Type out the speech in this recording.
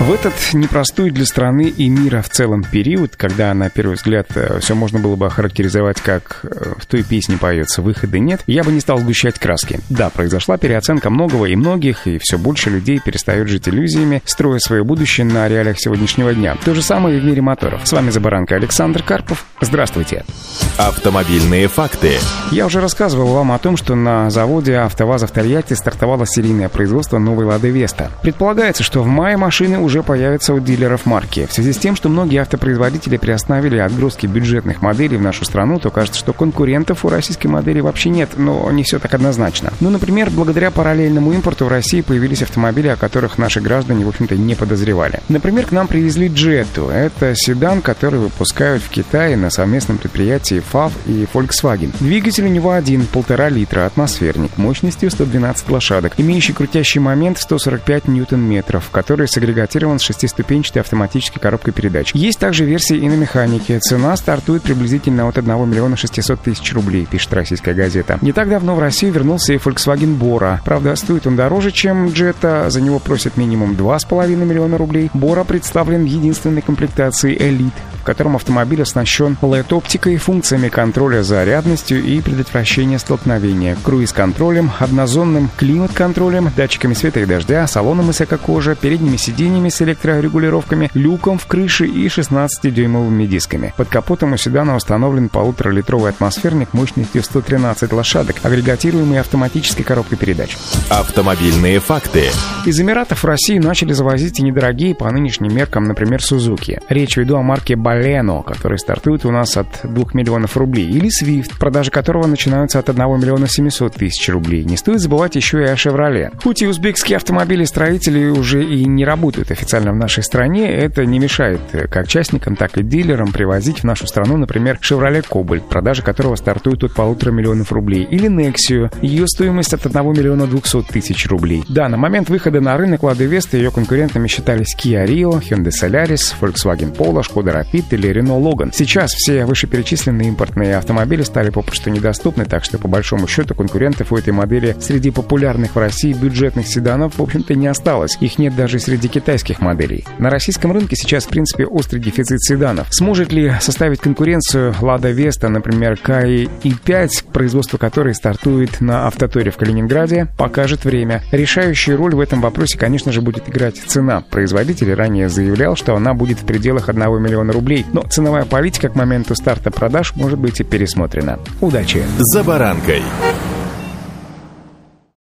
В этот непростой для страны и мира в целом период, когда, на первый взгляд, э, все можно было бы охарактеризовать как э, в той песне поется «Выхода нет», я бы не стал сгущать краски. Да, произошла переоценка многого и многих, и все больше людей перестают жить иллюзиями, строя свое будущее на реалиях сегодняшнего дня. То же самое и в мире моторов. С вами Забаранка Александр Карпов. Здравствуйте. Автомобильные факты. Я уже рассказывал вам о том, что на заводе «АвтоВАЗа» в Тольятти стартовало серийное производство новой «Лады Веста». Предполагается, что в мае машины уже появятся у дилеров марки. В связи с тем, что многие автопроизводители приостановили отгрузки бюджетных моделей в нашу страну, то кажется, что конкурентов у российской модели вообще нет, но не все так однозначно. Ну, например, благодаря параллельному импорту в России появились автомобили, о которых наши граждане, в общем-то, не подозревали. Например, к нам привезли Jetto. Это седан, который выпускают в Китае на совместном предприятии FAV и Volkswagen. Двигатель у него один, полтора литра, атмосферник, мощностью 112 лошадок, имеющий крутящий момент 145 ньютон-метров, который сагрегативный спроектирован с шестиступенчатой автоматической коробкой передач. Есть также версии и на механике. Цена стартует приблизительно от 1 миллиона 600 тысяч рублей, пишет российская газета. Не так давно в Россию вернулся и Volkswagen Bora. Правда, стоит он дороже, чем Jetta. За него просят минимум 2,5 миллиона рублей. Bora представлен в единственной комплектации Elite в котором автомобиль оснащен LED-оптикой, функциями контроля зарядностью и предотвращения столкновения, круиз-контролем, однозонным климат-контролем, датчиками света и дождя, салоном из эко-кожи, передними сиденьями с электрорегулировками, люком в крыше и 16-дюймовыми дисками. Под капотом у седана установлен полуторалитровый атмосферник мощностью 113 лошадок, агрегатируемый автоматической коробкой передач. Автомобильные факты. Из Эмиратов в Россию начали завозить и недорогие по нынешним меркам, например, Сузуки. Речь веду о марке Baleno, который стартует у нас от 2 миллионов рублей, или Swift, продажи которого начинаются от 1 миллиона 700 тысяч рублей. Не стоит забывать еще и о Chevrolet. Хоть и узбекские автомобили-строители уже и не работают официально в нашей стране, это не мешает как частникам, так и дилерам привозить в нашу страну, например, Chevrolet Cobalt, продажи которого стартуют от полутора миллионов рублей, или Nexio, ее стоимость от 1 миллиона 200 тысяч рублей. Да, на момент выхода на рынок Lada Vesta ее конкурентами считались Kia Rio, Hyundai Solaris, Volkswagen Polo, Skoda Rapid, или Renault Logan. Сейчас все вышеперечисленные импортные автомобили стали попросту недоступны, так что по большому счету конкурентов у этой модели среди популярных в России бюджетных седанов в общем-то не осталось. Их нет даже среди китайских моделей. На российском рынке сейчас в принципе острый дефицит седанов. Сможет ли составить конкуренцию Lada Vesta, например, Kai i5, производство которой стартует на автоторе в Калининграде, покажет время. Решающую роль в этом вопросе, конечно же, будет играть цена. Производитель ранее заявлял, что она будет в пределах 1 миллиона рублей рублей, но ценовая политика к моменту старта продаж может быть и пересмотрена. Удачи! За баранкой!